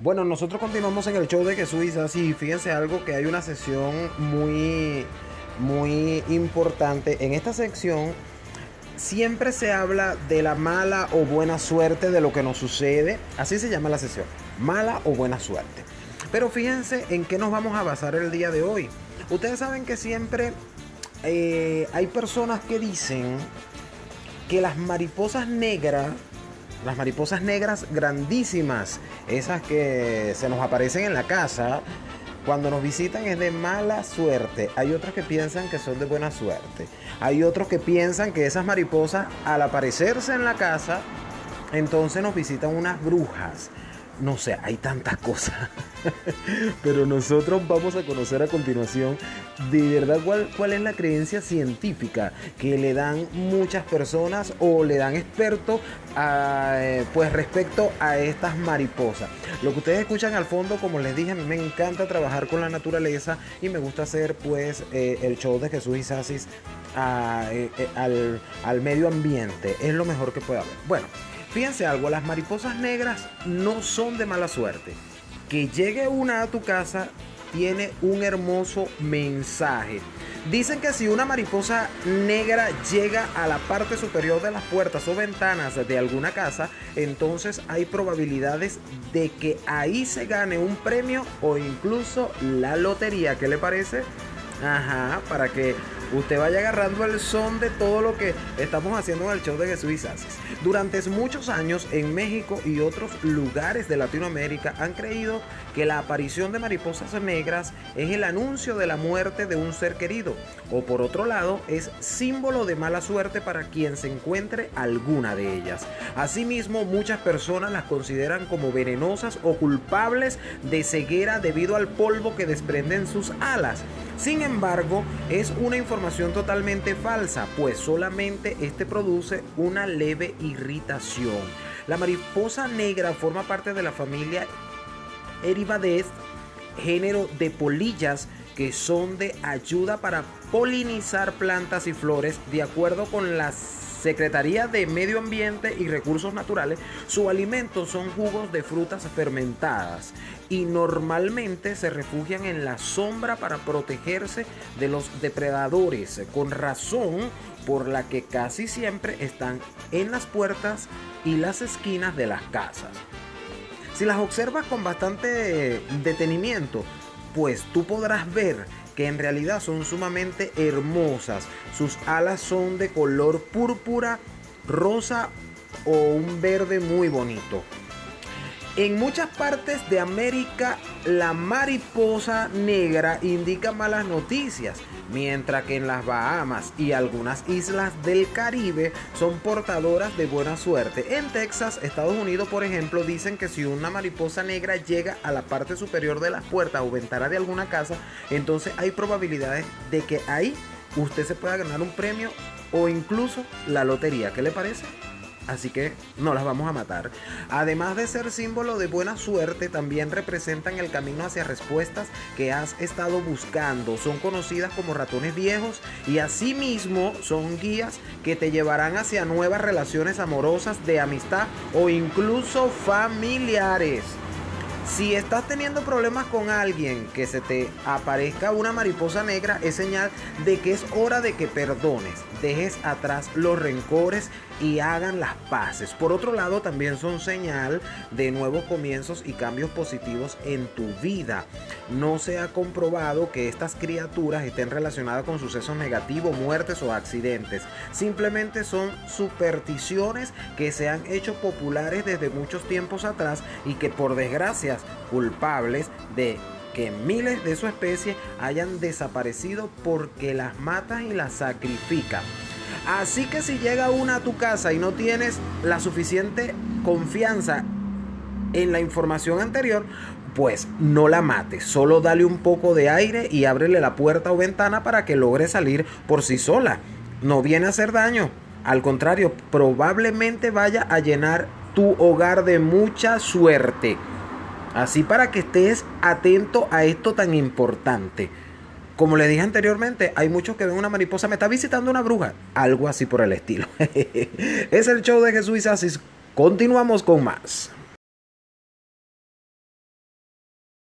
Bueno, nosotros continuamos en el show de Jesús y fíjense algo que hay una sesión muy, muy importante. En esta sección siempre se habla de la mala o buena suerte de lo que nos sucede. Así se llama la sesión, mala o buena suerte. Pero fíjense en qué nos vamos a basar el día de hoy. Ustedes saben que siempre eh, hay personas que dicen que las mariposas negras las mariposas negras grandísimas, esas que se nos aparecen en la casa, cuando nos visitan es de mala suerte. Hay otros que piensan que son de buena suerte. Hay otros que piensan que esas mariposas al aparecerse en la casa, entonces nos visitan unas brujas no sé, hay tantas cosas. Pero nosotros vamos a conocer a continuación de verdad cuál, cuál es la creencia científica que le dan muchas personas o le dan expertos eh, pues respecto a estas mariposas. Lo que ustedes escuchan al fondo, como les dije, a mí me encanta trabajar con la naturaleza y me gusta hacer pues eh, el show de Jesús y Sasis eh, al, al medio ambiente. Es lo mejor que puede haber. Bueno. Fíjense algo, las mariposas negras no son de mala suerte. Que llegue una a tu casa tiene un hermoso mensaje. Dicen que si una mariposa negra llega a la parte superior de las puertas o ventanas de alguna casa, entonces hay probabilidades de que ahí se gane un premio o incluso la lotería. ¿Qué le parece? Ajá, para que usted vaya agarrando el son de todo lo que estamos haciendo en el show de Jesús y Sasis. Durante muchos años en México y otros lugares de Latinoamérica han creído que la aparición de mariposas negras es el anuncio de la muerte de un ser querido o por otro lado es símbolo de mala suerte para quien se encuentre alguna de ellas. Asimismo, muchas personas las consideran como venenosas o culpables de ceguera debido al polvo que desprenden sus alas. Sin embargo, es una información totalmente falsa, pues solamente este produce una leve irritación. La mariposa negra forma parte de la familia Eribades, género de polillas que son de ayuda para polinizar plantas y flores de acuerdo con las Secretaría de Medio Ambiente y Recursos Naturales, su alimento son jugos de frutas fermentadas y normalmente se refugian en la sombra para protegerse de los depredadores, con razón por la que casi siempre están en las puertas y las esquinas de las casas. Si las observas con bastante detenimiento, pues tú podrás ver que en realidad son sumamente hermosas. Sus alas son de color púrpura, rosa o un verde muy bonito. En muchas partes de América la mariposa negra indica malas noticias, mientras que en las Bahamas y algunas islas del Caribe son portadoras de buena suerte. En Texas, Estados Unidos, por ejemplo, dicen que si una mariposa negra llega a la parte superior de las puertas o ventana de alguna casa, entonces hay probabilidades de que ahí usted se pueda ganar un premio o incluso la lotería. ¿Qué le parece? Así que no las vamos a matar. Además de ser símbolo de buena suerte, también representan el camino hacia respuestas que has estado buscando. Son conocidas como ratones viejos y asimismo son guías que te llevarán hacia nuevas relaciones amorosas, de amistad o incluso familiares. Si estás teniendo problemas con alguien que se te aparezca una mariposa negra, es señal de que es hora de que perdones, dejes atrás los rencores y hagan las paces. Por otro lado, también son señal de nuevos comienzos y cambios positivos en tu vida. No se ha comprobado que estas criaturas estén relacionadas con sucesos negativos, muertes o accidentes. Simplemente son supersticiones que se han hecho populares desde muchos tiempos atrás y que por desgracia culpables de que miles de su especie hayan desaparecido porque las matan y las sacrifican. Así que si llega una a tu casa y no tienes la suficiente confianza en la información anterior, pues no la mates, solo dale un poco de aire y ábrele la puerta o ventana para que logre salir por sí sola. No viene a hacer daño, al contrario, probablemente vaya a llenar tu hogar de mucha suerte. Así para que estés atento a esto tan importante. Como le dije anteriormente, hay muchos que ven una mariposa, me está visitando una bruja, algo así por el estilo. es el show de Jesús y Continuamos con más.